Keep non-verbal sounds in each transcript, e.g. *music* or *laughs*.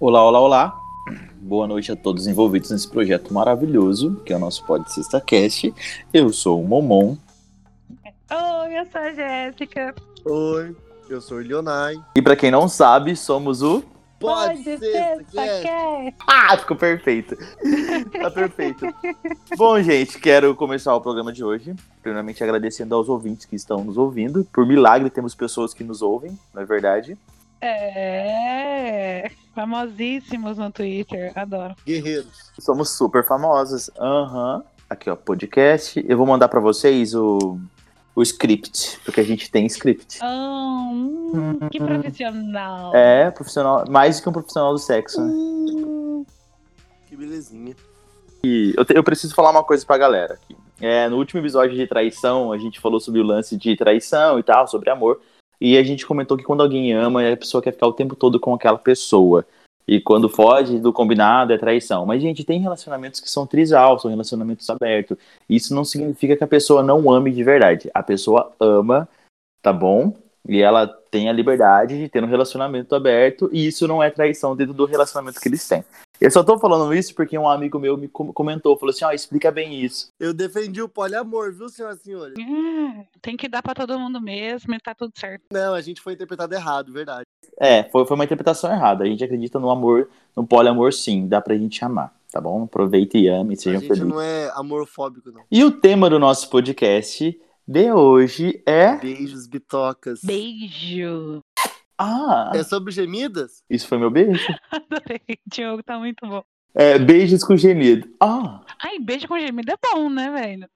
Olá, olá, olá. Boa noite a todos envolvidos nesse projeto maravilhoso, que é o nosso Pod Sexta Cast. Eu sou o Momon. Oi, eu sou a Jéssica. Oi, eu sou o Leonai. E pra quem não sabe, somos o. Pode, ser, ser, quer. Ah, ficou perfeito. *laughs* tá perfeito. Bom, gente, quero começar o programa de hoje. Primeiramente agradecendo aos ouvintes que estão nos ouvindo. Por milagre, temos pessoas que nos ouvem, não é verdade? É, famosíssimos no Twitter, adoro. Guerreiros. Somos super famosos. Aham. Aqui, ó, podcast. Eu vou mandar pra vocês o, o script, porque a gente tem script. Ah, hum, que profissional. É, profissional, mais do que um profissional do sexo, né? Hum, Que belezinha. E eu, te- eu preciso falar uma coisa pra galera aqui. É, no último episódio de traição, a gente falou sobre o lance de traição e tal, sobre amor. E a gente comentou que quando alguém ama, a pessoa quer ficar o tempo todo com aquela pessoa. E quando foge do combinado é traição. Mas, gente, tem relacionamentos que são trisal, são relacionamentos abertos. Isso não significa que a pessoa não ame de verdade. A pessoa ama, tá bom? E ela tem a liberdade de ter um relacionamento aberto. E isso não é traição dentro do relacionamento que eles têm. Eu só tô falando isso porque um amigo meu me com- comentou, falou assim, ó, explica bem isso. Eu defendi o poliamor, viu, senhoras e senhores? hum, tem que dar pra todo mundo mesmo e tá tudo certo. Não, a gente foi interpretado errado, verdade. É, foi, foi uma interpretação errada. A gente acredita no amor, no poliamor sim, dá pra gente amar, tá bom? Aproveita e ame, a sejam gente felizes. não é amorfóbico, não. E o tema do nosso podcast de hoje é... Beijos, bitocas. Beijo. Ah, É sobre gemidas? isso foi meu beijo? *laughs* Adorei, Diogo, tá muito bom. É, beijos com gemido. Ah, Ai, beijo com gemido é bom, né, velho?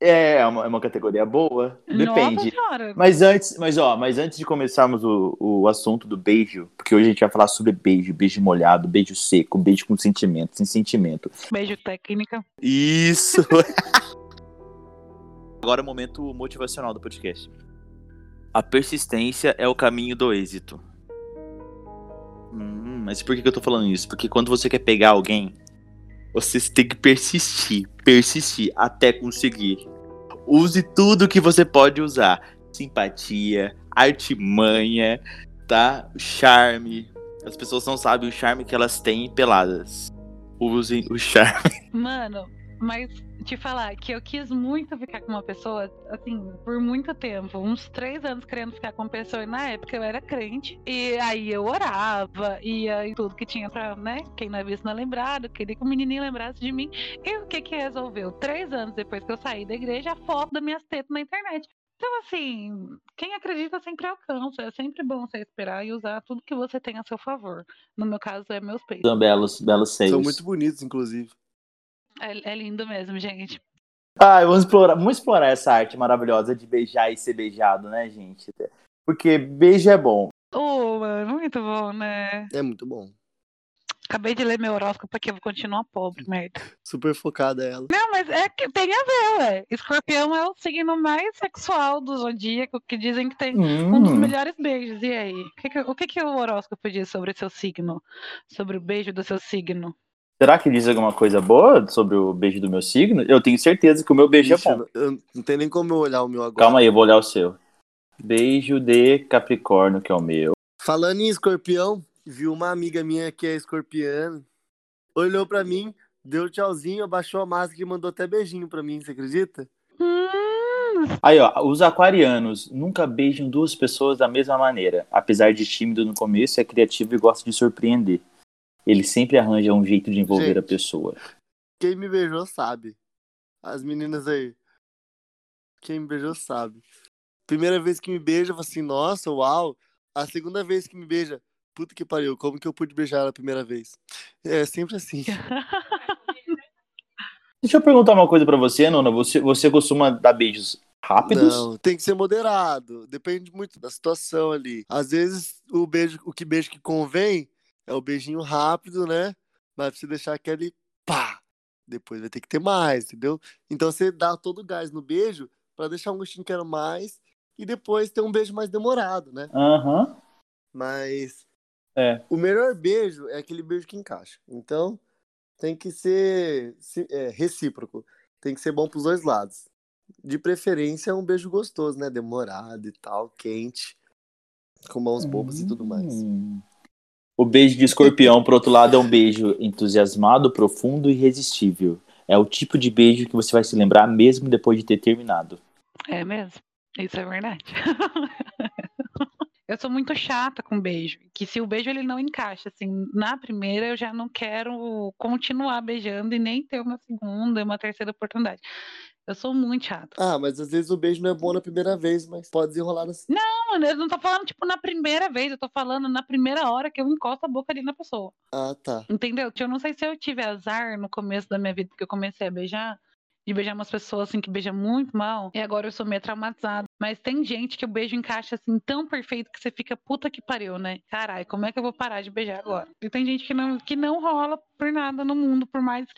é é uma, é uma categoria boa? Depende. Mas antes, mas ó, mas antes de começarmos o, o assunto do beijo, porque hoje a gente vai falar sobre beijo, beijo molhado, beijo seco, beijo com sentimento, sem sentimento. Beijo técnica. Isso! *laughs* Agora é o momento motivacional do podcast. A persistência é o caminho do êxito. Hum, mas por que eu tô falando isso? Porque quando você quer pegar alguém, você tem que persistir, persistir até conseguir. Use tudo que você pode usar: simpatia, artimanha, tá? Charme. As pessoas não sabem o charme que elas têm peladas. Usem o charme. Mano, mas te falar que eu quis muito ficar com uma pessoa, assim, por muito tempo. Uns três anos querendo ficar com uma pessoa. E na época eu era crente. E aí eu orava, ia em tudo que tinha pra, né? Quem não é visto não é lembrado. Queria que o menininho lembrasse de mim. E o que que resolveu? Três anos depois que eu saí da igreja, a foto das minhas tetas na internet. Então, assim, quem acredita sempre alcança. É sempre bom você esperar e usar tudo que você tem a seu favor. No meu caso, é meus peitos. São belos, belos seios. São muito bonitos, inclusive. É, é lindo mesmo, gente. Ah, vamos explorar, vamos explorar essa arte maravilhosa de beijar e ser beijado, né, gente? Porque beijo é bom. Ô, mano, muito bom, né? É muito bom. Acabei de ler meu horóscopo aqui, eu vou continuar pobre, *laughs* merda. Super focada ela. Não, mas é que tem a ver, ué. Escorpião é o signo mais sexual do zodíaco, que dizem que tem um dos Hum, melhores beijos. E aí? O que, que- o que, que o horóscopo diz sobre o seu signo? Sobre o beijo do seu signo? Será que diz alguma coisa boa sobre o beijo do meu signo? Eu tenho certeza que o meu beijo Ixi, é bom. eu não tem nem como eu olhar o meu agora. Calma aí, eu vou olhar o seu. Beijo de Capricórnio, que é o meu. Falando em escorpião, viu uma amiga minha que é escorpiana, olhou pra mim, deu tchauzinho, abaixou a máscara e mandou até beijinho pra mim, você acredita? Hum, Aí, ó, os aquarianos nunca beijam duas pessoas da mesma maneira. Apesar de tímido no começo, é criativo e gosta de surpreender. Ele sempre arranja um jeito de envolver a Gente. pessoa. Quem me beijou sabe. As meninas aí. Quem me beijou sabe. Primeira vez que me beija, eu falo assim, nossa, uau. A segunda vez que me beija, puta que pariu, como que eu pude beijar ela a primeira vez? É sempre assim. *laughs* Deixa eu perguntar uma coisa pra você, Nona. Você, você costuma dar beijos rápidos? Não, tem que ser moderado. Depende muito da situação ali. Às vezes, o beijo, o que beijo que convém é o beijinho rápido, né? Mas pra você deixar aquele pá. Depois vai ter que ter mais, entendeu? Então você dá todo o gás no beijo pra deixar um gostinho que quero mais e depois ter um beijo mais demorado, né? Aham. Mas É. o melhor beijo é aquele beijo que encaixa. Então tem que ser se- é, recíproco. Tem que ser bom pros dois lados. De preferência, um beijo gostoso, né? Demorado e tal, quente. Com mãos bobas e tudo mais. O beijo de escorpião, por outro lado, é um beijo entusiasmado, profundo e irresistível. É o tipo de beijo que você vai se lembrar mesmo depois de ter terminado. É mesmo. Isso é verdade. *laughs* eu sou muito chata com beijo. Que se o beijo ele não encaixa, assim, na primeira eu já não quero continuar beijando e nem ter uma segunda, uma terceira oportunidade. Eu sou muito chata. Ah, mas às vezes o beijo não é bom na primeira vez, mas pode desenrolar assim. Não, eu não tô falando, tipo, na primeira vez, eu tô falando na primeira hora que eu encosto a boca ali na pessoa. Ah, tá. Entendeu? Eu não sei se eu tive azar no começo da minha vida, porque eu comecei a beijar, de beijar umas pessoas assim que beijam muito mal, e agora eu sou meio traumatizada. Mas tem gente que o beijo encaixa assim tão perfeito que você fica puta que pariu, né? Caralho, como é que eu vou parar de beijar agora? E tem gente que não, que não rola por nada no mundo, por mais que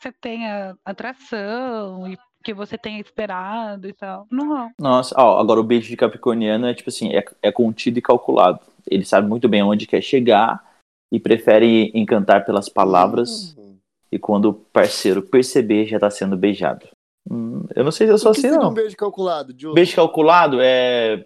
você tenha atração e que você tenha esperado e tal. Não. Nossa, ó, agora o beijo de capricorniano é tipo assim, é, é contido e calculado. Ele sabe muito bem onde quer chegar e prefere encantar pelas palavras Uhum. e quando o parceiro perceber já tá sendo beijado. Hum, eu não sei se eu sou O que assim, não. um beijo calculado, Diogo? Beijo calculado é,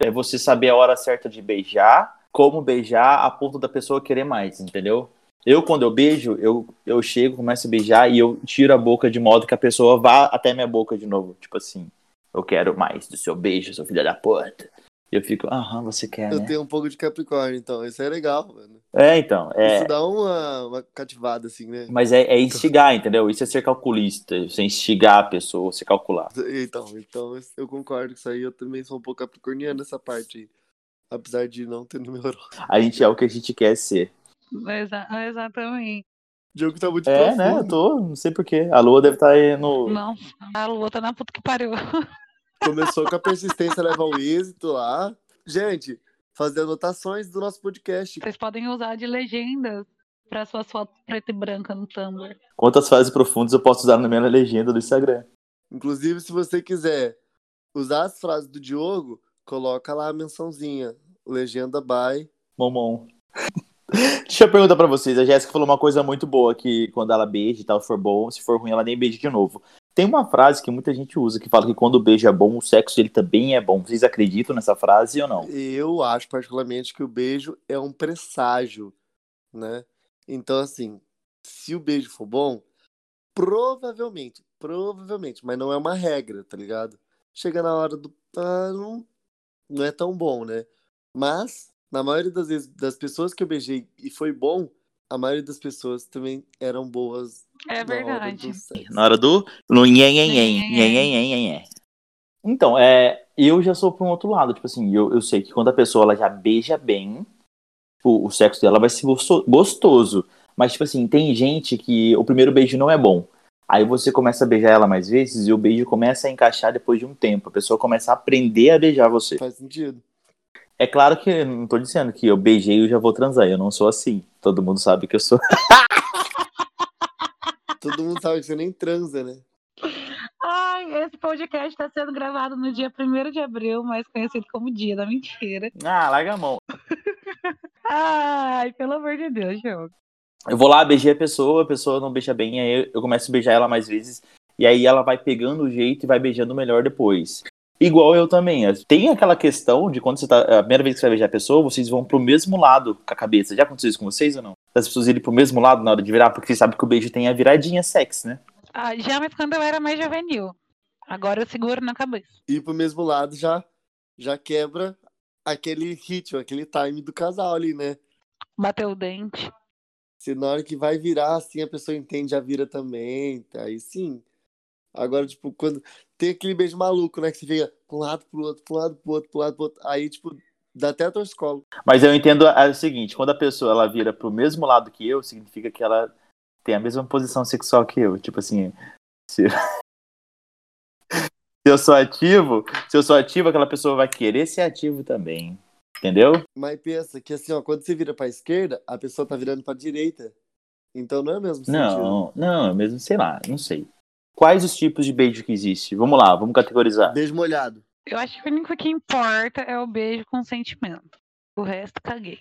é você saber a hora certa de beijar, como beijar a ponto da pessoa querer mais, entendeu? Eu, quando eu beijo, eu, eu chego, começo a beijar e eu tiro a boca de modo que a pessoa vá até minha boca de novo. Tipo assim, eu quero mais do seu beijo, seu filho da puta. E eu fico, aham, você quer, Eu né? tenho um pouco de Capricórnio, então. Isso é legal, mano. É, então, é. Isso dá uma, uma cativada, assim, né? Mas é, é instigar, entendeu? Isso é ser calculista, você instigar a pessoa, você calcular. Então, então eu concordo com isso aí. Eu também sou um pouco capricorniano nessa parte aí. Apesar de não ter numerose. A gente é o que a gente quer ser. Exa- exatamente. O jogo tá muito É, profundo. né? Eu tô, não sei porquê. A lua deve estar aí no. Não, a lua tá na puta que pariu. *laughs* Começou com a persistência leva ao êxito lá. Gente, fazer anotações do nosso podcast. Vocês podem usar de legendas para suas fotos preta e branca no Tumblr. Quantas frases profundas eu posso usar na minha legenda do Instagram? Inclusive, se você quiser usar as frases do Diogo, coloca lá a mençãozinha. Legenda by. Momon. Deixa eu perguntar pra vocês. A Jéssica falou uma coisa muito boa que quando ela beija e tal, for bom, se for ruim, ela nem beija de novo. Tem uma frase que muita gente usa que fala que quando o beijo é bom, o sexo dele também é bom. Vocês acreditam nessa frase ou não? Eu acho particularmente que o beijo é um presságio, né? Então, assim, se o beijo for bom, provavelmente, provavelmente, mas não é uma regra, tá ligado? Chega na hora do. Ah, não, não é tão bom, né? Mas, na maioria das vezes, das pessoas que eu beijei e foi bom, a maioria das pessoas também eram boas É verdade. Na hora do. No nhen, nhen, nhen, nhen, nhen, nhen, nhen, nhen. Então, é, eu já sou para um outro lado. Tipo assim, eu, eu sei que quando a pessoa ela já beija bem, o, o sexo dela vai ser gosto- gostoso. Mas, tipo assim, tem gente que o primeiro beijo não é bom. Aí você começa a beijar ela mais vezes e o beijo começa a encaixar depois de um tempo. A pessoa começa a aprender a beijar você. Faz sentido. É claro que eu não tô dizendo que eu beijei e eu já vou transar. Eu não sou assim. Todo mundo sabe que eu sou. *laughs* Todo mundo sabe que você nem transa, né? Ai, esse podcast está sendo gravado no dia 1 de abril, mais conhecido como Dia da Mentira. Ah, larga a mão. *laughs* Ai, pelo amor de Deus, Diogo. Eu vou lá, beijei a pessoa, a pessoa não beija bem, aí eu começo a beijar ela mais vezes, e aí ela vai pegando o jeito e vai beijando melhor depois. Igual eu também. Tem aquela questão de quando você tá. A primeira vez que você vai beijar a pessoa, vocês vão pro mesmo lado com a cabeça. Já aconteceu isso com vocês ou não? As pessoas irem pro mesmo lado na hora de virar, porque vocês sabem que o beijo tem a viradinha sexy, né? Ah, já, mas quando eu era mais juvenil. Agora eu seguro na cabeça. ir pro mesmo lado já, já quebra aquele ritmo, aquele time do casal ali, né? Bateu o dente. Se na hora que vai virar, assim, a pessoa entende, já vira também, tá? aí sim. Agora, tipo, quando tem aquele beijo maluco, né? Que você fica pra um lado, pro outro, pro lado, pro outro, pro lado, pro outro. Aí, tipo, dá até torcicolo. Mas eu entendo é o seguinte: quando a pessoa ela vira pro mesmo lado que eu, significa que ela tem a mesma posição sexual que eu. Tipo assim, se, *laughs* se eu sou ativo, se eu sou ativo, aquela pessoa vai querer ser ativo também. Entendeu? Mas pensa que, assim, ó, quando você vira pra esquerda, a pessoa tá virando pra direita. Então não é o mesmo sentido. Não, não, mesmo, sei lá, não sei. Quais os tipos de beijo que existe? Vamos lá, vamos categorizar. Beijo molhado. Eu acho que o único que importa é o beijo com sentimento. O resto, caguei.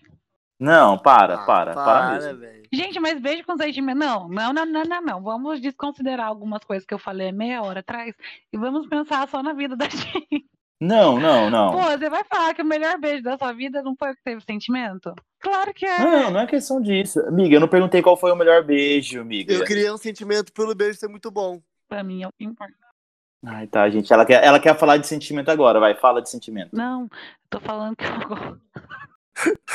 Não, para, Ah, para, para, mesmo. velho. Gente, mas beijo com sentimento. Não, não, não, não, não, não. Vamos desconsiderar algumas coisas que eu falei meia hora atrás e vamos pensar só na vida da *laughs* gente. Não, não, não. Pô, você vai falar que o melhor beijo da sua vida não foi o que teve sentimento? Claro que é. Não, não é questão disso. Amiga, eu não perguntei qual foi o melhor beijo, amiga. Eu criei um sentimento pelo beijo ser muito bom. Pra mim é o que importa. Ai, tá, gente. Ela quer, ela quer falar de sentimento agora, vai, fala de sentimento. Não, tô falando que eu gosto. *laughs*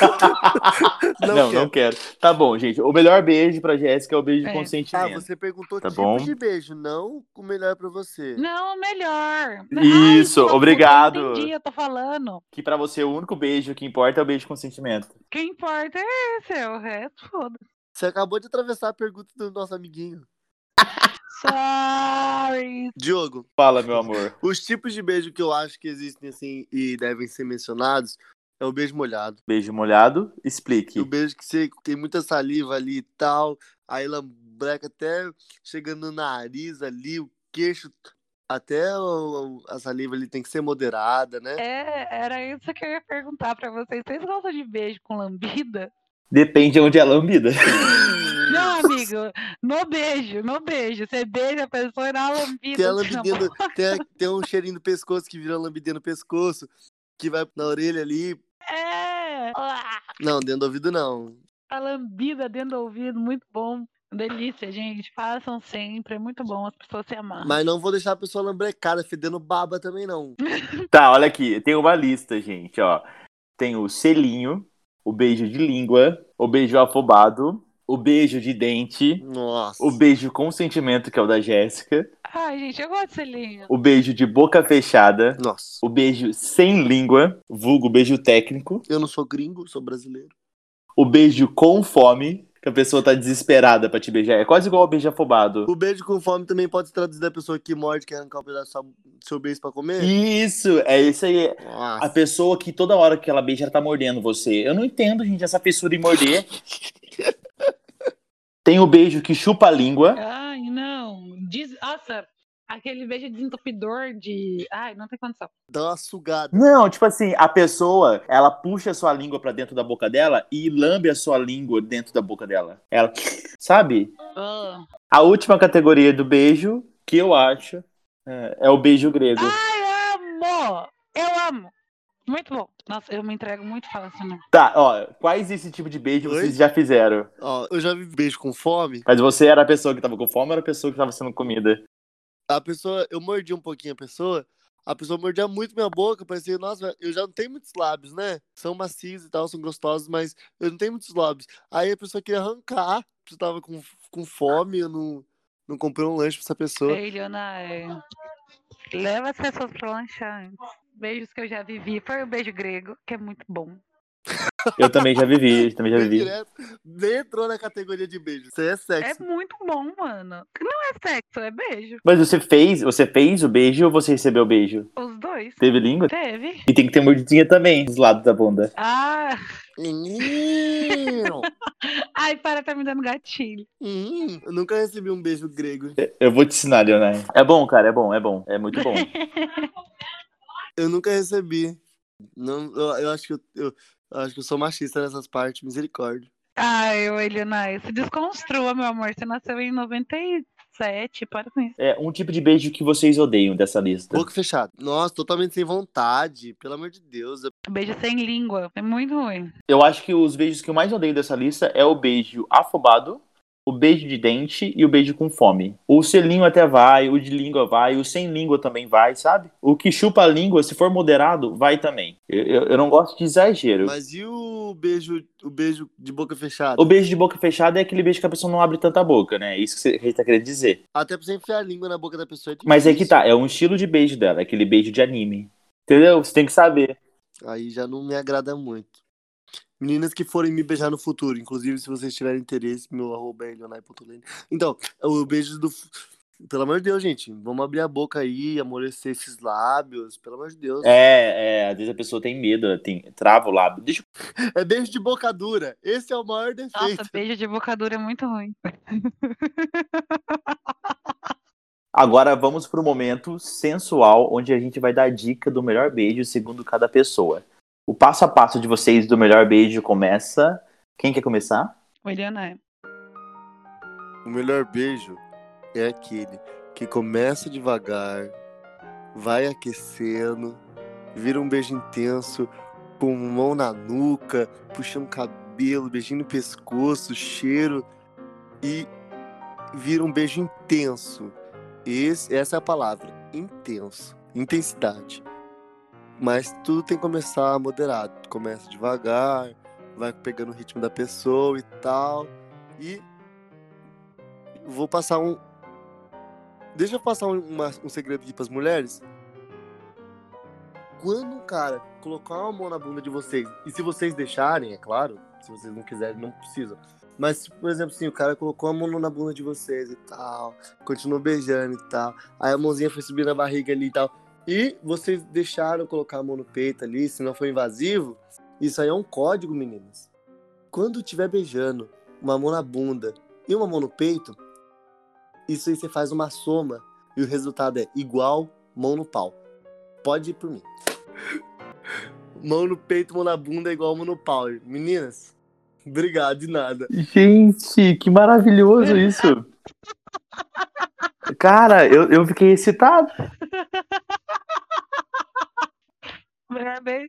Não, não, quero. não quero. Tá bom, gente. O melhor beijo pra Jéssica é o beijo de É. Ah, consentimento. você perguntou Tá tipo bom. de beijo, não o melhor pra você. Não, melhor. Isso, Ai, puta, obrigado. Eu entendi, eu tô falando. Que pra você o único beijo que importa é o beijo de consentimento. Quem importa é esse, é o resto, foda. Você acabou de atravessar a pergunta do nosso amiguinho. *laughs* Sorry. Diogo, Fala, meu amor. os tipos de beijo que eu acho que existem assim e devem ser mencionados é o beijo molhado. Beijo molhado, explique. O beijo que você tem muita saliva ali e tal, aí lambreca até chegando no nariz ali, o queixo, até o- a saliva ali tem que ser moderada, né? É, era isso que eu ia perguntar pra vocês. Vocês gostam de beijo com lambida? Depende de onde é a lambida. *laughs* Não, amigo. No beijo, no beijo. Você beija a pessoa e dá uma lambida. Tem a *laughs* tem, a- tem um cheirinho do pescoço que vira lambidinha no pescoço, que vai na orelha ali. É. Não, dentro do ouvido não. A lambida dentro do ouvido, muito bom. Delícia, gente. Façam sempre. É muito bom as pessoas se amarram. Mas não vou deixar a pessoa lambrecada, fedendo baba também não. *laughs* Tá, olha aqui. Tem uma lista, gente, ó. Tem o selinho, o beijo de língua, o beijo afobado, o beijo de dente, Nossa. o beijo com sentimento, que é o da Jéssica, Ai, gente, eu gosto de selinho. o beijo de boca fechada, Nossa. o beijo sem língua, vulgo beijo técnico, Eu não sou gringo, sou brasileiro. o beijo com fome, que a pessoa tá desesperada pra te beijar. É quase igual ao beijo afobado. O beijo com fome também pode se traduzir da pessoa que morde, quer arrancar um pedaço do seu beijo pra comer? Isso, é isso aí. A Nossa. pessoa que toda hora que ela beija, ela tá mordendo você. Eu não entendo, gente, essa fissura em morder. *laughs* Tem o beijo que chupa a língua. Ai, não. Diz... Nossa, aquele beijo desentupidor de. Ai, não tem condição. Dá uma sugada. Não, tipo assim, a pessoa, ela puxa a sua língua pra dentro da boca dela e lambe a sua língua dentro da boca dela. Ela, sabe? Ah. A última categoria do beijo, que eu acho, é, é o beijo grego. Ai, amo! Eu amo! Muito bom. Nossa, eu me entrego muito fácil, né? Tá, ó, quais esse tipo de beijo Oi? vocês já fizeram? Ó, eu já vi beijo com fome. Mas você era a pessoa que tava com fome ou era a pessoa que tava sendo comida? A pessoa, eu mordi um pouquinho a pessoa. A pessoa mordia muito minha boca, parecia, nossa, eu já não tenho muitos lábios, né? São macios e tal, são gostosos, mas eu não tenho muitos lábios. Aí a pessoa queria arrancar, eu tava com, com fome, eu não, não comprei um lanche pra essa pessoa. Ei, Leonai. Leva as pessoas pra lanchar antes. Beijos que eu já vivi. Foi o beijo grego, que é muito bom. Eu também já vivi, eu também já vivi. direto, nem entrou na categoria de beijo. Aí é É sexo. muito bom, mano. Não é sexo, é beijo. Mas você fez, você fez o beijo ou você recebeu o beijo? Os dois. Teve língua? Teve. E tem que ter mordidinha também dos lados da bunda. Ah! Menino! *laughs* Ai, para, tá me dando gatilho. Hum, eu nunca recebi um beijo grego. Eu vou te ensinar, Leonai. É bom, cara, é bom, é bom. É muito bom. *laughs* Eu nunca recebi. Não, eu, eu acho que eu, eu- eu acho que eu sou machista nessas partes, misericórdia. Ai, ô se desconstrua, meu amor. Você nasceu em 97, para com isso. É um tipo de beijo que vocês odeiam dessa lista. Boca fechada. Nossa, totalmente sem vontade. Pelo amor de Deus. Beijo sem língua. É muito ruim. Eu acho que os beijos que eu mais odeio dessa lista é o beijo afobado, o beijo de dente e o beijo com fome. O selinho até vai, o de língua vai, o sem língua também vai, sabe? O que chupa a língua, se for moderado, vai também. Eu, eu, eu não gosto de exagero. Mas e o beijo, o beijo de boca fechada? O beijo de boca fechada é aquele beijo que a pessoa não abre tanta boca, né? É isso que a gente tá querendo dizer. Até pra você enfiar a língua na boca da pessoa é. Mas é que tá, é um estilo de beijo dela, é aquele beijo de anime. Entendeu? Você tem que saber. Aí já não me agrada muito. Meninas que forem me beijar no futuro, inclusive se vocês tiverem interesse, meu arroba é leonai.lene. Então, o beijo do. Pelo amor de Deus, gente, vamos abrir a boca aí, amolecer esses lábios, pelo amor de Deus. É, é, às vezes a pessoa tem medo, tem, trava o lábio. Deixa. *laughs* É beijo de boca dura. Esse é o maior defeito. Nossa, beijo de bocadura é muito ruim. *laughs* Agora vamos pro momento sensual, onde a gente vai dar dica do melhor beijo segundo cada pessoa. O passo a passo de vocês do melhor beijo começa. Quem quer começar? O Leonai. O melhor beijo é aquele que começa devagar, vai aquecendo, vira um beijo intenso, com mão na nuca, puxando cabelo, cabelo, beijinho no pescoço, cheiro e vira um beijo intenso. Esse, essa é a palavra, intenso, intensidade. Mas tudo tem que começar moderado. Começa devagar, vai pegando o ritmo da pessoa e tal. E vou passar um. Deixa eu passar um, uma- um segredo aqui pras mulheres. Quando um cara colocar uma mão na bunda de vocês, e se vocês deixarem, é claro, se vocês não quiserem, não precisam. Mas, por exemplo, assim, o cara colocou a mão na bunda de vocês e tal, continuou beijando e tal, aí a mãozinha foi subir na barriga ali e tal, e vocês deixaram colocar a mão no peito ali, se não for invasivo, isso aí é um código, meninas. Quando estiver beijando uma mão na bunda e uma mão no peito, isso aí você faz uma soma e o resultado é igual mão no pau. Pode ir por mim. *laughs* Mão no peito, mão na bunda é igual mão no pau. Meninas, obrigado de nada. Gente, que maravilhoso *laughs* isso. Cara, eu, eu fiquei excitado. *laughs* Melhor beijo.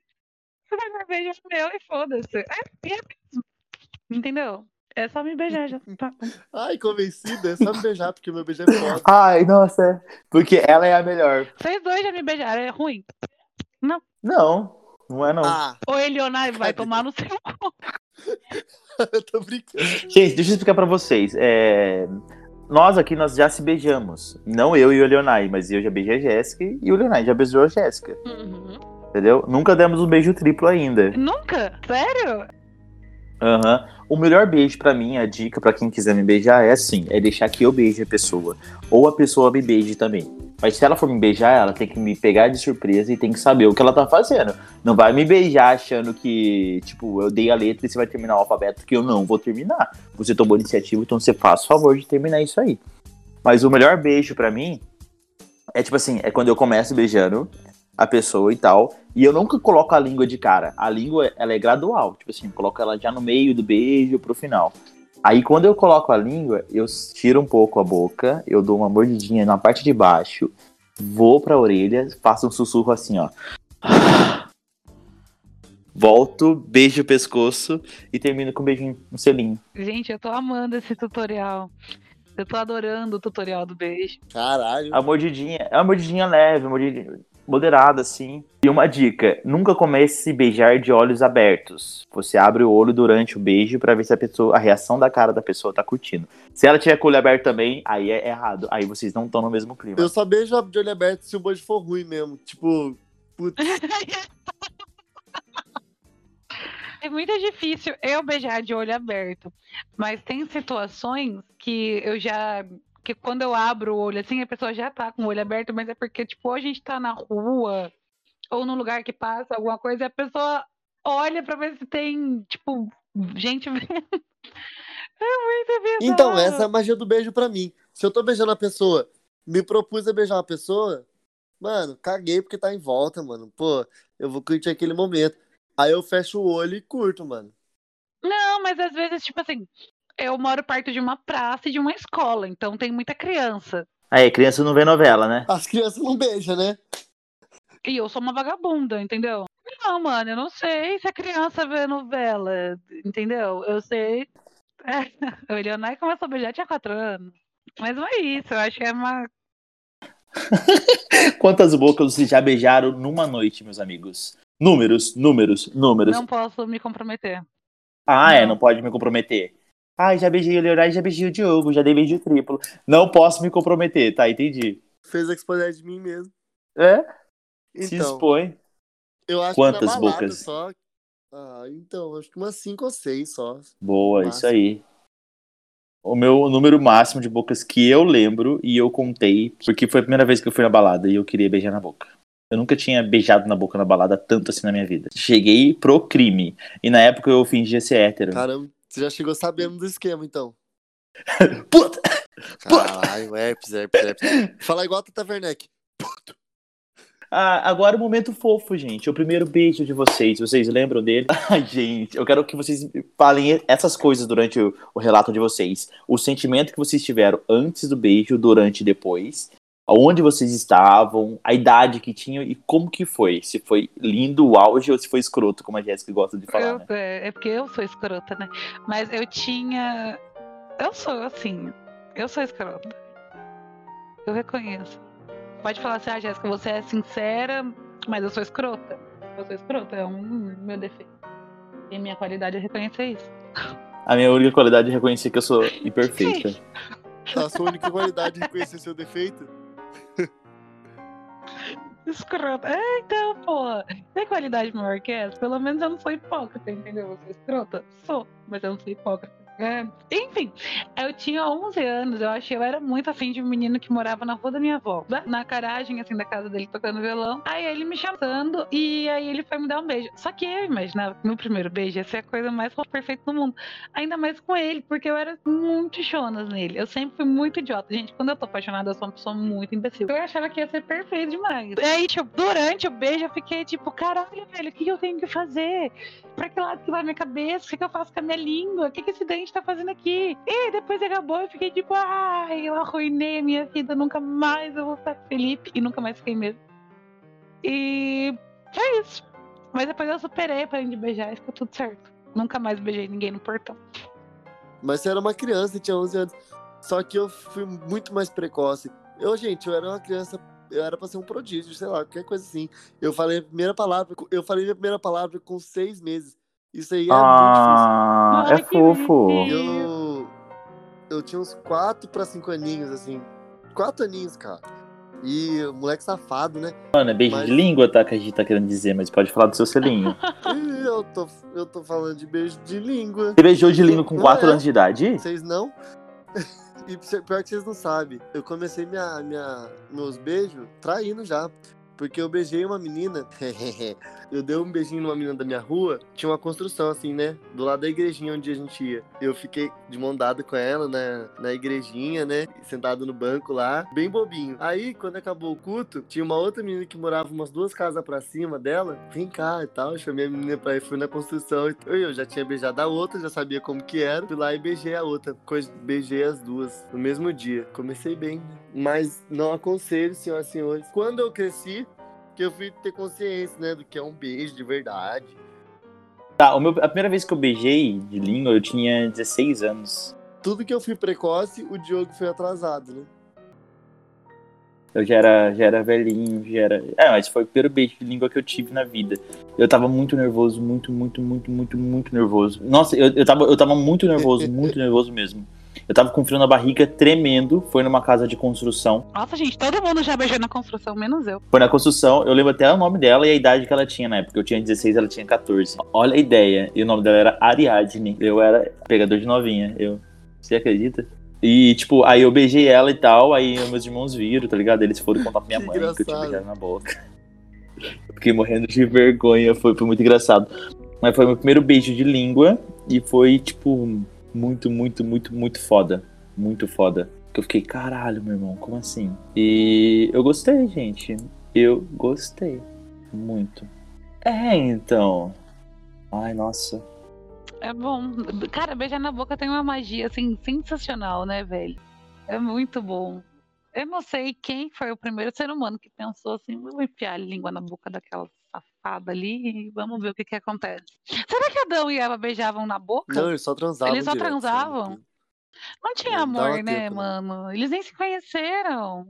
Melhor beijo é meu e foda-se. É, é mesmo. Entendeu? É só me beijar já. Tá. Ai, convencida, é só me beijar, porque meu beijo é foda. *laughs* Ai, nossa. é. Porque ela é a melhor. Vocês dois já me beijaram, é ruim. Não, não é não. Ah, Ou Elionai vai Ai, tomar no seu cu. *laughs* eu tô brincando. Gente, deixa eu explicar pra vocês. É, Nós aqui, nós já se beijamos. Não eu e o Leonai, mas eu já beijei a Jéssica e o Leonai já beijou a Jéssica. Uhum. Entendeu? Nunca demos um beijo triplo ainda. Nunca? Sério? Aham. O melhor beijo pra mim, a dica pra quem quiser me beijar é assim: é deixar que eu beije a pessoa. Ou a pessoa me beije também. Mas se ela for me beijar, ela tem que me pegar de surpresa e tem que saber o que ela tá fazendo. Não vai me beijar achando que, tipo, eu dei a letra e você vai terminar o alfabeto, que eu não vou terminar. Você tomou iniciativa, então você faz o favor de terminar isso aí. Mas o melhor beijo pra mim é tipo assim, é quando eu começo beijando a pessoa e tal, e eu nunca coloco a língua de cara. A língua, ela é gradual, tipo assim, eu coloco ela já no meio do beijo pro final. Aí quando eu coloco a língua, eu tiro um pouco a boca, eu dou uma mordidinha na parte de baixo, vou pra orelha, faço um sussurro assim, ó. Volto, beijo o pescoço e termino com um beijinho, um selinho. Gente, eu tô amando esse tutorial. Eu tô adorando o tutorial do beijo. Caralho. A mordidinha é uma mordidinha leve, uma mordidinha moderada, assim. E uma dica: nunca comece a se beijar de olhos abertos. Você abre o olho durante o beijo pra ver se a pessoa, a reação da cara da pessoa tá curtindo. Se ela tiver com o olho aberto também, aí é errado. Aí vocês não estão no mesmo clima. Eu só beijo de olho aberto se o beijo for ruim mesmo. Tipo, putz, *laughs* É muito difícil eu beijar de olho aberto. Mas tem situações que eu já. Que quando eu abro o olho assim, a pessoa já tá com o olho aberto, mas é porque, tipo, ou a gente tá na rua, ou num lugar que passa alguma coisa, e a pessoa olha pra ver se tem, tipo, gente vendo. *laughs* É muito bizarro. Então, essa é a magia do beijo pra mim. Se eu tô beijando a pessoa, me propus a beijar uma pessoa, mano, caguei porque tá em volta, mano. Pô, eu vou curtir aquele momento. Aí eu fecho o olho e curto, mano. Não, mas às vezes, tipo assim, eu moro perto de uma praça e de uma escola, então tem muita criança. Aí, criança não vê novela, né? As crianças não beijam, né? E eu sou uma vagabunda, entendeu? Não, mano, eu não sei se a criança vê novela, entendeu? Eu sei. *laughs* É, o Leonai começou a beijar tinha quatro anos. Mas não é isso, eu acho que é uma. *laughs* Quantas bocas vocês já beijaram numa noite, meus amigos? Números, números, números. Não posso me comprometer. Ah, é, Não. não pode me comprometer. Ah, já beijei o Leonardo, já beijei o Diogo, já dei beijo triplo. Não posso me comprometer, tá? Entendi. Fez a exponer de mim mesmo. É? Se Então, expõe. eu acho Quantas que bocas? só. Ah, então, acho que umas cinco ou seis só. Boa, Máximo. isso aí. O meu número máximo de bocas que eu lembro e eu contei, porque foi a primeira vez que eu fui na balada e eu queria beijar na boca. Eu nunca tinha beijado na boca na balada tanto assim na minha vida. Cheguei pro crime. E na época eu fingia ser hétero. Caramba, você já chegou sabendo do esquema, então. Puta! Caralho, herpes, herpes, herpes. Fala igual a Tata Werneck. Ah, agora o momento fofo, gente. O primeiro beijo de vocês. Vocês lembram dele? *laughs* Ai, gente, eu quero que vocês falem essas coisas durante o, o relato de vocês. O sentimento que vocês tiveram antes do beijo, durante e depois. Onde vocês estavam, a idade que tinham e como que foi? Se foi lindo, o auge ou se foi escroto, como a Jéssica gosta de falar, Eu- né? é, porque eu sou escrota, né? Mas eu tinha. Eu sou assim. Eu sou escrota. Eu reconheço. Pode falar assim, ah, Jéssica, você é sincera, mas eu sou escrota. Eu sou escrota, é um meu defeito. E minha qualidade é reconhecer isso. A minha única qualidade é reconhecer que eu sou *laughs* imperfeita. A sua única qualidade é reconhecer seu defeito? Escrota. É, então, porra. Tem qualidade maior que essa? Pelo menos eu não sou hipócrita, entendeu? Eu sou escrota? Sou, mas eu não sou hipócrita. É. Enfim, eu tinha 11 anos, eu que eu era muito afim de um menino que morava na rua da minha avó, né? na garagem, assim, da casa dele, tocando violão. Aí ele me chamando e aí ele foi me dar um beijo. Só que eu imaginava que meu primeiro beijo ia ser a coisa mais perfeita do mundo. Ainda mais com ele, porque eu era muito chonas nele. Eu sempre fui muito idiota. Gente, quando eu tô apaixonada, eu sou uma pessoa muito imbecil. Eu achava que ia ser perfeito demais. E aí, tipo, durante o beijo, eu fiquei tipo, caralho, velho, o que eu tenho que fazer? Pra que lado que vai minha cabeça? O que, eu faço com a minha língua? O que, que esse tá fazendo aqui? E depois acabou, eu fiquei tipo, ai, eu arruinei a minha vida, nunca mais eu vou ficar Felipe. E nunca mais fiquei mesmo. E é isso. Mas depois eu superei, parei de beijar e ficou tudo certo. Nunca mais beijei ninguém no portão. Mas você era uma criança, tinha 11 anos. Só que eu fui muito mais precoce. Eu, gente, eu era uma criança, eu era pra ser um prodígio, sei lá, qualquer coisa assim. Eu falei a primeira palavra, eu falei a primeira palavra com seis meses. Isso aí é Ah, Ai, é fofo. muito difícil. Eu, eu tinha uns quatro pra cinco aninhos, assim. Quatro aninhos, cara. E o moleque safado, né? Mano, é beijo Mas- de língua, tá? Que a gente tá querendo dizer, mas pode falar do seu selinho. *laughs* Eu tô, eu tô falando de beijo de língua. Você beijou de língua com Não 4 é. anos de idade? Vocês não? *laughs* E pior que vocês não sabem, eu comecei minha, minha, meus beijos traindo já. Porque eu beijei uma menina. *laughs* eu dei um beijinho numa menina da minha rua. Tinha uma construção assim, né? Do lado da igrejinha onde a gente ia. Eu fiquei de mão dada com ela na, na igrejinha, né? Sentado no banco lá, bem bobinho. Aí, quando acabou o culto, tinha uma outra menina que morava umas duas casas pra cima dela. Vem cá e tal. Eu chamei a menina pra ir, fui na construção. Eu, eu já tinha beijado a outra, já sabia como que era. Fui lá e beijei a outra. Beijei as duas no mesmo dia. Comecei bem, né? Mas não aconselho, senhoras e senhores. Quando eu cresci, que eu fui ter consciência, né? Do que é um beijo de verdade. Tá, o meu, a primeira vez que eu beijei de língua, eu tinha 16 anos. Tudo que eu fui precoce, o Diogo foi atrasado, né? Eu já era, já era velhinho, já era. É, mas foi o primeiro beijo de língua que eu tive na vida. Eu tava muito nervoso, muito, muito, muito, muito, muito nervoso. Nossa, eu, eu, tava, eu tava muito nervoso, muito *laughs* nervoso mesmo. Eu tava com frio na barriga, tremendo. Foi numa casa de construção. Nossa, gente, todo mundo já beijou na construção, menos eu. Foi na construção, eu lembro até o nome dela e a idade que ela tinha na época. Eu tinha 16, ela tinha 14. Olha a ideia. E o nome dela era Ariadne. Eu era pegador de novinha. Eu. Você acredita? E, tipo, aí eu beijei ela e tal, aí meus irmãos viram, tá ligado? Eles foram contar pra minha Que mãe que eu tinha engraçado. beijado na boca. Eu Fiquei morrendo de vergonha, foi, foi muito engraçado. Mas foi meu primeiro beijo de língua e foi, tipo, muito, muito, muito, muito foda. Muito foda. Que eu fiquei, caralho, meu irmão, como assim? E eu gostei, gente. Eu gostei. Muito. É, então. Ai, nossa. É bom. Cara, beijar na boca tem uma magia, assim, sensacional, né, velho? É muito bom. Eu não sei quem foi o primeiro ser humano que pensou assim, vou enfiar a língua na boca daquela safada ali e vamos ver o que que acontece. Será que Adão e Eva beijavam na boca? Não, eles só transavam. Eles só direto, transavam? sabe? Não tinha Não amor, né, tempo, né? mano? Eles nem se conheceram.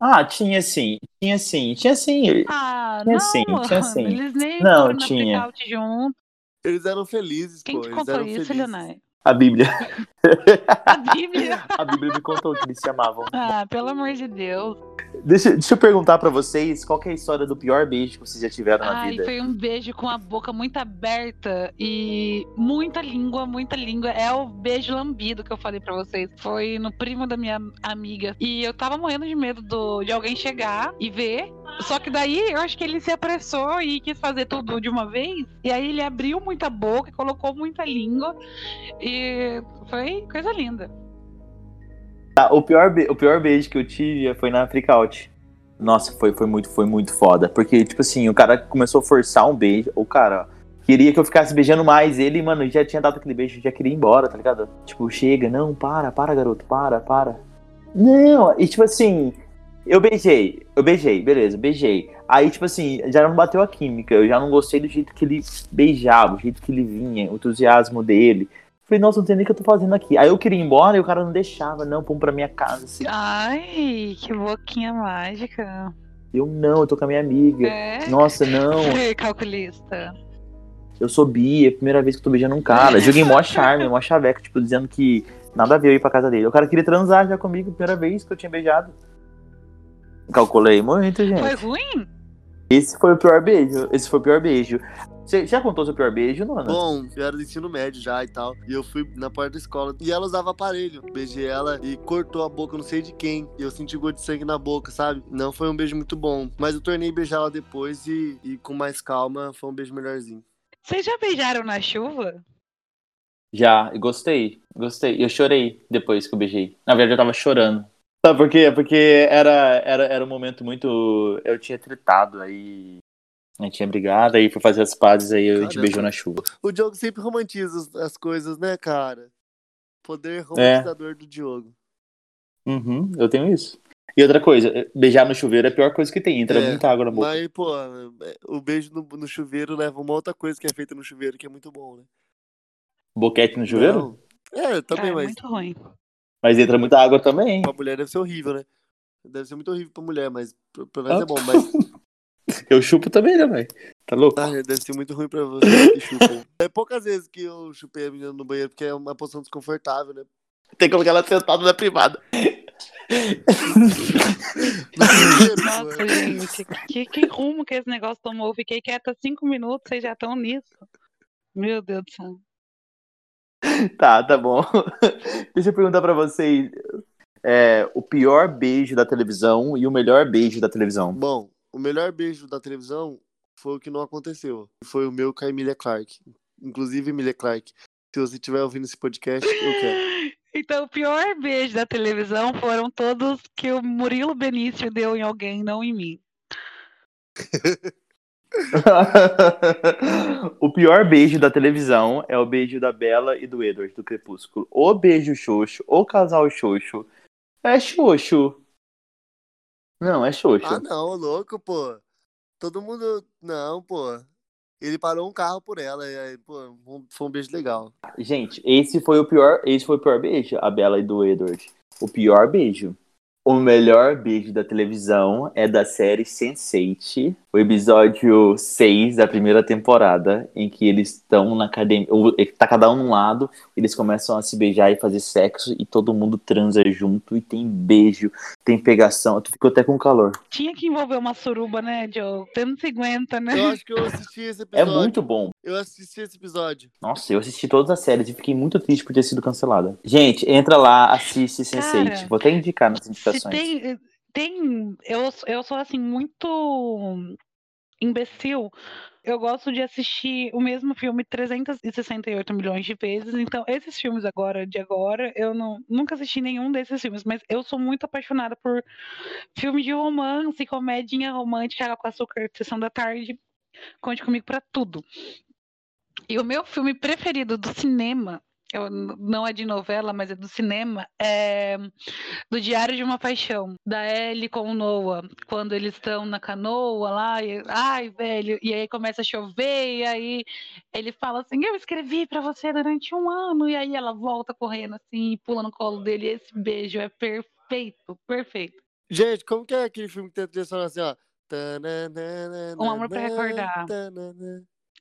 Ah, tinha sim. Tinha sim. Tinha sim. Ah, Tinha não, sim, tinha sim. Eles nem Não, tinha. junto. Eles eram felizes, Quem pô. te Eles eram isso, felizes. Leonardo? A Bíblia. *laughs* *laughs* A Bíblia. A Bíblia me contou que eles se amavam. Ah, pelo amor de Deus. Deixa, deixa eu perguntar pra vocês qual que é a história do pior beijo que vocês já tiveram na Ai, vida. foi um beijo com a boca muito aberta e muita língua, muita língua. É o beijo lambido que eu falei pra vocês. Foi no primo da minha amiga. E eu tava morrendo de medo do, de alguém chegar e ver. Só que daí eu acho que ele se apressou e quis fazer tudo de uma vez. E aí ele abriu muita boca, colocou muita língua. E foi coisa linda. Tá, o, pior o pior beijo que eu tive foi na Freak Out. Nossa, foi, foi, muito, foi muito foda. Porque, tipo assim, o cara começou a forçar um beijo. O cara queria que eu ficasse beijando mais. Ele, mano, já tinha dado aquele beijo, já queria ir embora, tá ligado? Tipo, chega, não, para, para, garoto, para, para. Não, e tipo assim, Eu beijei, eu beijei, beleza, beijei. Aí, tipo assim, já não bateu a química, eu já não gostei do jeito que ele beijava, o jeito que ele vinha, o entusiasmo dele. Falei, nossa, não sei nem o que eu tô fazendo aqui. Aí eu queria ir embora e o cara não deixava, não, vamos pra minha casa, assim. Ai, que boquinha mágica. Eu não, eu tô com a minha amiga. É? Nossa, não, *laughs* Calculista. eu sou bi, é a primeira vez que eu tô beijando um cara. Joguei mó charme, mó chaveco, tipo, dizendo que nada a ver eu ir pra casa dele. O cara queria transar já comigo, primeira vez que eu tinha beijado. Calculei muito, gente. Foi ruim? Esse foi o pior beijo. Esse foi o pior beijo. Você já contou seu pior beijo, Nona? Bom, eu era do ensino médio já e tal. E eu fui na porta da escola. E ela usava aparelho. Beijei ela e cortou a boca, não sei de quem. E eu senti gosto de sangue na boca, sabe? Não foi um beijo muito bom. Mas eu tornei beijar ela depois e, e com mais calma foi um beijo melhorzinho. Vocês já beijaram na chuva? Já, e gostei. Gostei. Eu chorei depois que eu beijei. Na verdade, eu tava chorando. Sabe por quê? Porque era, era, era um momento muito. Eu tinha tretado, aí. A gente tinha brigado, aí fui fazer as pazes, aí a gente beijou na chuva. O Diogo sempre romantiza as- as coisas, né, cara? Poder É. romantizador do Diogo. Uhum, eu tenho isso. E outra coisa, beijar no chuveiro é a pior coisa que tem. Entra É, muita água na boca. Mas, pô, o beijo no, no chuveiro leva uma outra coisa que é feita no chuveiro que é muito bom, né? Boquete no chuveiro? Não. É, também, Ah, é mas muito ruim. Mas entra muita água também. pra mulher deve ser horrível, né? Deve ser muito horrível pra mulher, mas pra pra Ah. nós é bom. Mas *laughs* Eu chupo também, né, velho? Tá louco? ah, deve ser muito ruim pra você *laughs* que chupa. É poucas vezes que eu chupei a menina no banheiro, porque é uma posição desconfortável, né? Tem que colocar ela sentada na privada. Nossa, gente, que, que rumo que esse negócio tomou? Eu fiquei quieta cinco minutos, vocês já estão nisso. Meu Deus do céu. Tá, tá bom. *laughs* Deixa eu perguntar pra vocês. é, o pior beijo da televisão e o melhor beijo da televisão. Bom, o melhor beijo da televisão foi o que não aconteceu. Foi o meu com a Emilia Clarke. Inclusive, Emilia Clarke, se você estiver ouvindo esse podcast, eu quero. *laughs* Então, o pior beijo da televisão foram todos que o Murilo Benício deu em alguém, não em mim. *laughs* o pior beijo da televisão é o beijo da Bela e do Edward do Crepúsculo. O beijo xoxo, o casal xoxo. É xoxo. Não, é xoxo. Ah, não, louco, pô. Todo mundo. Não, pô. Ele parou um carro por ela. E aí, pô, foi um beijo legal. Gente, esse foi o pior, esse foi o pior beijo, a Bela e do Edward. O pior beijo. O melhor beijo da televisão é da série Sense8, o episódio 6 da primeira temporada, em que eles estão na academia, ou- tá cada um num lado, eles começam a se beijar e fazer sexo e todo mundo transa junto e tem beijo, tem pegação, tu ficou até com calor. Tinha que envolver uma suruba, né, Joe? Você não se aguenta, né? Eu acho que eu assisti esse É episódio. muito bom. Eu assisti esse episódio. Nossa, eu assisti todas as séries e fiquei muito triste por ter sido cancelada. Gente, entra lá, assiste Sense8. Cara, Vou até indicar nas Se indicações. tem, tem eu, eu sou assim muito imbecil. Eu gosto de assistir o mesmo filme 368 milhões de vezes. Então, esses filmes agora de agora, eu não, nunca assisti nenhum desses filmes, mas eu sou muito apaixonada por filme de romance, comedinha romântica, água com açúcar, sessão da tarde. Conte comigo pra tudo. E o meu filme preferido do cinema, eu, n- não é de novela, mas é do cinema, é do Diário de uma Paixão, da Ellie com o Noah, quando eles estão na canoa lá, e, ai, velho, e aí começa a chover, e aí ele fala assim, eu escrevi pra você durante um ano, e aí ela volta correndo assim, e pula no colo dele, e esse beijo é perfeito, perfeito. Gente, como que é aquele filme que tem a trilha assim, ó? Um Amor pra Recordar.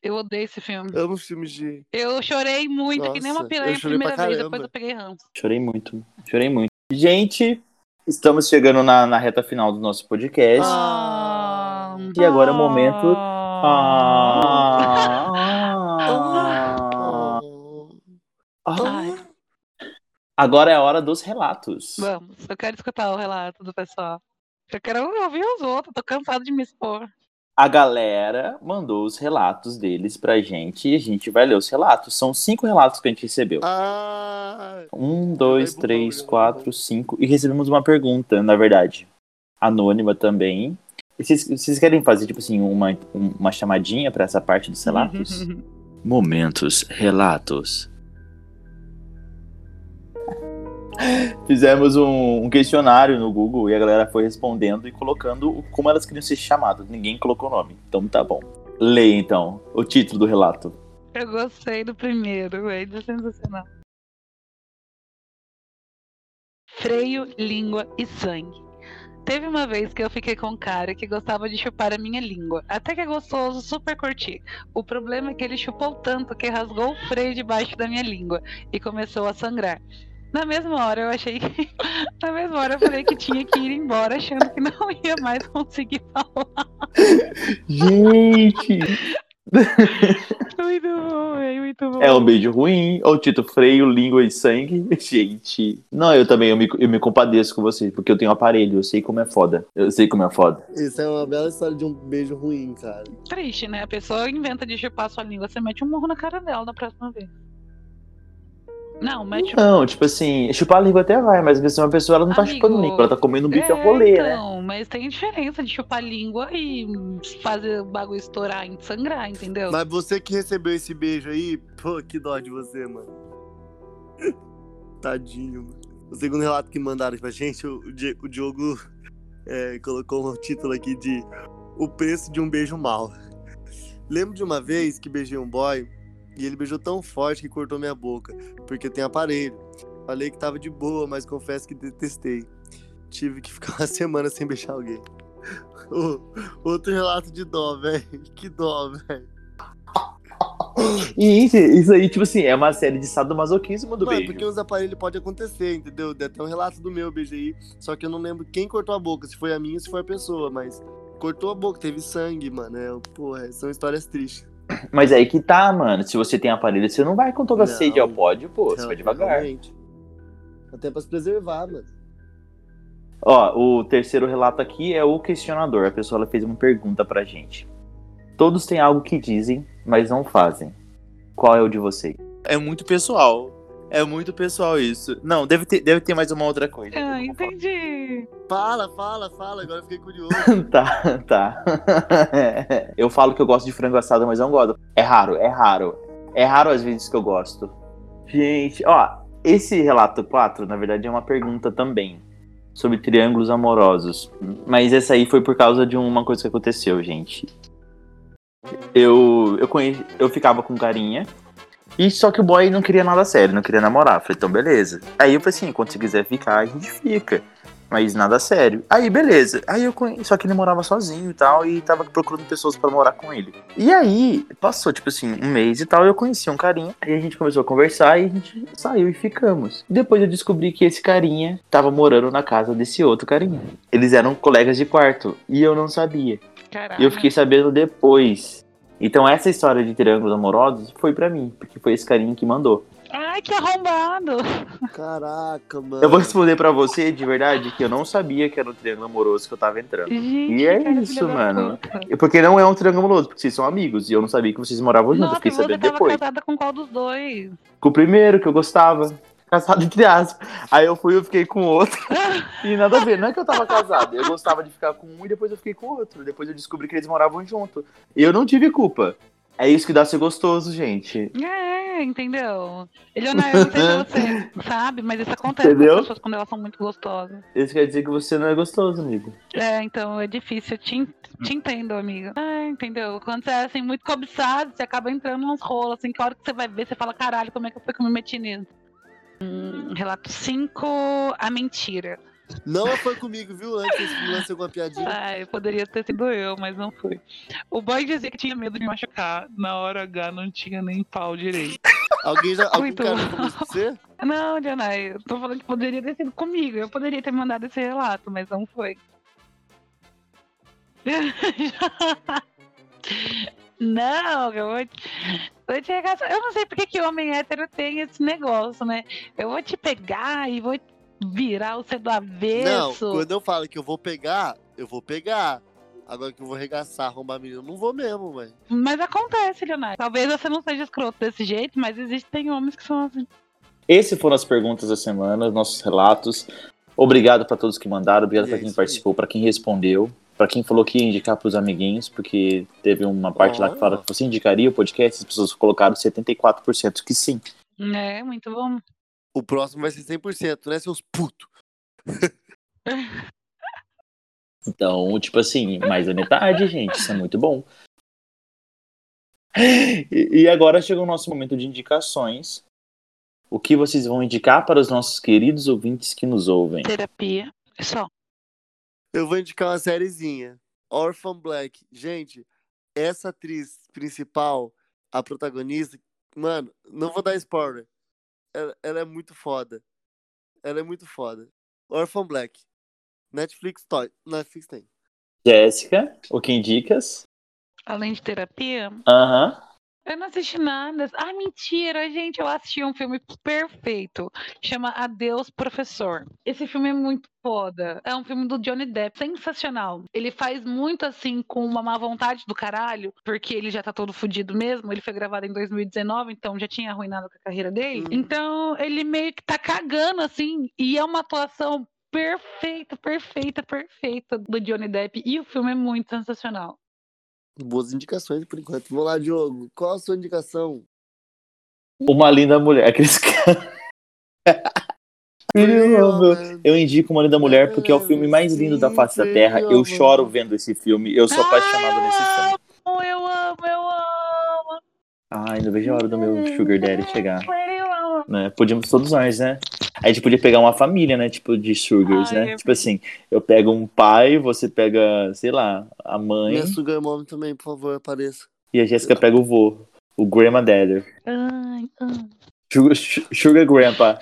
Eu odeio esse filme. Amo filmes de. Eu chorei muito, que nem uma Nossa, piranha eu a primeira vez, depois eu peguei ranço. Chorei muito, chorei muito. Gente, estamos chegando na, na reta final do nosso podcast. Ah, E agora é o momento- ah. Ah. Ai. Agora é a hora dos relatos. Vamos, eu quero escutar o relato do pessoal. Eu quero ouvir os outros, tô cansado de me expor. A galera mandou os relatos deles pra gente e a gente vai ler os relatos. São cinco relatos que a gente recebeu. Ah, Um, dois, três, quatro, bom. cinco. E recebemos uma pergunta, na verdade. Anônima também. E Vocês, vocês querem fazer, tipo assim, uma, uma chamadinha pra essa parte dos relatos? Momentos, relatos. Fizemos um, um questionário no Google e a galera foi respondendo e colocando como elas queriam ser chamadas. Ninguém colocou nome, então tá bom. Leia então o título do relato. Eu gostei do primeiro, é sensacional. Freio, língua e sangue. Teve uma vez que eu fiquei com um cara que gostava de chupar a minha língua. Até que é gostoso, super curti. O problema é que ele chupou tanto que rasgou o freio debaixo da minha língua e começou a sangrar. Na mesma hora eu achei que. *laughs* Na mesma hora eu falei que tinha que ir embora, achando que não ia mais conseguir falar. Gente! muito bom, é muito bom. É um beijo ruim, ou Tito freio, língua e sangue. *laughs* Gente. Não, eu também, eu me, eu me compadeço com você, porque eu tenho um aparelho, eu sei como é foda. Eu sei como é foda. Isso é uma bela história de um beijo ruim, cara. Triste, né? A pessoa inventa de chupar sua língua, você mete um morro na cara dela da próxima vez. Não, mete Não, tipo assim, chupar a língua até vai, mas vezes uma pessoa ela não tá Amigo, chupando língua, ela tá comendo um bife é, a rolê, né? então, mas tem diferença de chupar língua e fazer o bagulho estourar e sangrar, entendeu? Mas você que recebeu esse beijo aí, pô, que dó de você, mano. *laughs* Tadinho, mano. O segundo relato que mandaram pra gente, o, Di- o Diogo é, colocou um título aqui de O preço de um beijo mal. Lembro de uma vez que beijei um boy e ele beijou tão forte que cortou minha boca, porque tenho aparelho. Falei que tava de boa, mas confesso que detestei. Tive que ficar *laughs* uma semana sem beijar alguém. Ô, outro relato de dó, velho. Que dó, velho. E isso, isso aí, tipo assim, é uma série de sadomasoquismo do Mano, beijo. porque os aparelhos pode acontecer, entendeu? Tem até um relato do meu beijo aí, só que eu não lembro quem cortou a boca, se foi a minha ou se foi a pessoa, mas cortou a boca, teve sangue, mano. É, porra, são histórias tristes. Mas aí que tá, mano. Se você tem aparelho, você não vai com toda a Não. sede ao pódio, pô. Você vai devagar. Realmente. Até pra se preservar, mano. Ó, o terceiro relato aqui é o questionador. A pessoa ela fez uma pergunta pra gente. Todos têm algo que dizem, mas não fazem. Qual é o de vocês? É muito pessoal. É muito pessoal isso. Não, deve ter, deve ter mais uma outra coisa. Ah, entendi. Fala, fala, fala, agora eu fiquei curioso. *laughs* tá, tá. *laughs* eu falo que eu gosto de frango assado, mas não gosto. É raro, é raro. É raro às vezes que eu gosto. Gente, ó, esse relato 4, na verdade, é uma pergunta também. Sobre triângulos amorosos. Mas essa aí foi por causa de uma coisa que aconteceu, gente. Eu, eu, conheci, eu ficava com carinha. E só que o boy não queria nada sério, não queria namorar. Falei, então beleza. Aí eu falei assim, quando você quiser ficar, a gente fica. Mas nada sério. Aí, beleza. Aí eu conheci, só que ele morava sozinho e tal, e tava procurando pessoas pra morar com ele. E aí, passou, tipo assim, um mês e tal, eu conheci um carinha, aí a gente começou a conversar e a gente saiu e ficamos. Depois eu descobri que esse carinha tava morando na casa desse outro carinha. Eles eram colegas de quarto, e eu não sabia. Caralho. E eu fiquei sabendo depois. Então essa história de triângulos amorosos foi pra mim, porque foi esse carinha que mandou. Ai, que arrombado. Caraca, mano. Eu vou responder pra você de verdade que eu não sabia que era um triângulo amoroso que eu tava entrando. Gente, E é cara, isso, mano. Porque não é um triângulo amoroso, porque vocês são amigos. E eu não sabia que vocês moravam juntos, Nossa, fiquei e você sabendo tava depois. casada com qual dos dois? Com o primeiro, que eu gostava. Casado entre aspas. Aí eu fui e eu fiquei com o outro. *laughs* E nada a ver, não é que eu tava casado. Eu gostava de ficar com um e depois eu fiquei com o outro. Depois eu descobri que eles moravam junto. E eu não tive culpa. É isso que dá ser gostoso, gente. É, entendeu? Eu não se você *laughs* sabe, mas isso acontece Entendeu? com as pessoas quando elas são muito gostosas. Isso quer dizer que você não é gostoso, amigo. É, então é difícil. Eu te, te entendo, amiga. É, entendeu? Quando você é assim, muito cobiçado, você acaba entrando nos rolos, assim, que a hora que você vai ver, você fala, caralho, como é que foi que eu me meti nisso? Hum, relato 5, a mentira. Não foi comigo, viu? Antes que lancei alguma piadinha. Ai, poderia ter sido eu, mas não foi. O boy dizia que tinha medo de machucar. Na hora H não tinha nem pau direito. Alguém já. Algum Muito cara bom. já falou isso pra você? Não, Janai, eu tô falando que poderia ter sido comigo. Eu poderia ter mandado esse relato, mas não foi. *laughs* Não, eu vou te, vou te arregaçar. Eu não sei porque que homem hétero tem esse negócio, né? Eu vou te pegar e vou virar você do Não, avesso. quando eu falo que eu vou pegar, eu vou pegar. Agora que eu vou arregaçar, arrombar menino, eu não vou mesmo, velho. Mas acontece, Leonardo. Talvez você não seja escroto desse jeito, mas existem homens que são assim. Essas foram as perguntas da semana, os nossos relatos. Obrigado pra todos que mandaram, obrigado pra é quem aí. participou, pra quem respondeu, pra quem falou que ia indicar pros amiguinhos, porque teve uma parte lá que Oh. fala que você indicaria o podcast, as pessoas colocaram 74% que sim. É, muito bom. O próximo vai ser 100%, né, seus putos? *laughs* Então, tipo assim, mais da metade, gente. Isso é muito bom. E, e agora chegou o nosso momento de indicações. O que vocês vão indicar para os nossos queridos ouvintes que nos ouvem? Terapia. É só. Eu vou indicar uma sériezinha. Orphan Black. Gente, essa atriz principal, a protagonista, mano, não vou dar spoiler. Ela, ela é muito foda. Ela é muito foda. Orphan Black. Netflix, toy. Netflix tem. Jéssica, o que indicas? Além de terapia, Aham. Eu não assisti nada. Ah, mentira, gente. Eu assisti um filme perfeito. Chama Adeus, Professor. Esse filme é muito foda. É um filme do Johnny Depp. Sensacional. Ele faz muito assim com uma má vontade do caralho, porque ele já tá todo fudido mesmo. Ele foi gravado em 2019, então já tinha arruinado a carreira dele. Hum. Então ele meio que tá cagando assim. E é uma atuação perfeita, perfeita, perfeita do Johnny Depp. E o filme é muito sensacional. Boas indicações por enquanto. Vamos lá, Diogo. Qual a sua indicação? Uma linda mulher. Aqueles. *laughs* Eu indico Uma Linda Mulher porque é o filme mais lindo da face da Terra. Eu choro vendo esse filme. Eu sou apaixonado nesse filme. amo, eu amo, eu amo. Ai, não vejo a hora do meu Sugar Daddy chegar. Né? Podíamos todos nós, né? A gente podia pegar uma família, né? Tipo, de sugars, Ai, né? eu Tipo assim, eu pego um pai, você pega, sei lá, a mãe, Minha Sugar Mom também, por favor, apareça. e a Jéssica pega o vô, o Grandma Daddy. Ai, ai. Sugar, sugar Grandpa.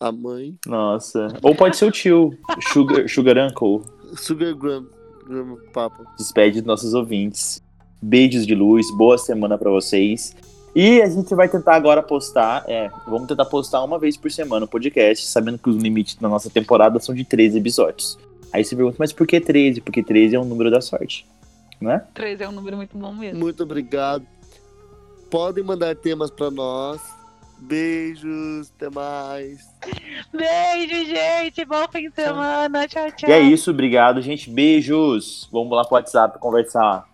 A mãe. Nossa. Ou pode ser o tio, Sugar, sugar Uncle. Sugar. Gram Papa. Despede dos nossos ouvintes. Beijos de luz, boa semana pra vocês. E a gente vai tentar agora postar, é, vamos tentar postar uma vez por semana o podcast, sabendo que os limites da nossa temporada são de 13 episódios. Aí você pergunta, mas por que 13? Porque 13 é um número da sorte, né? Três é um número muito bom mesmo. Muito obrigado. Podem mandar temas pra nós. Beijos, até mais. *laughs* Beijo, gente. Bom fim de semana. Tchau, tchau. E é isso, obrigado, gente. Beijos. Vamos lá pro WhatsApp conversar.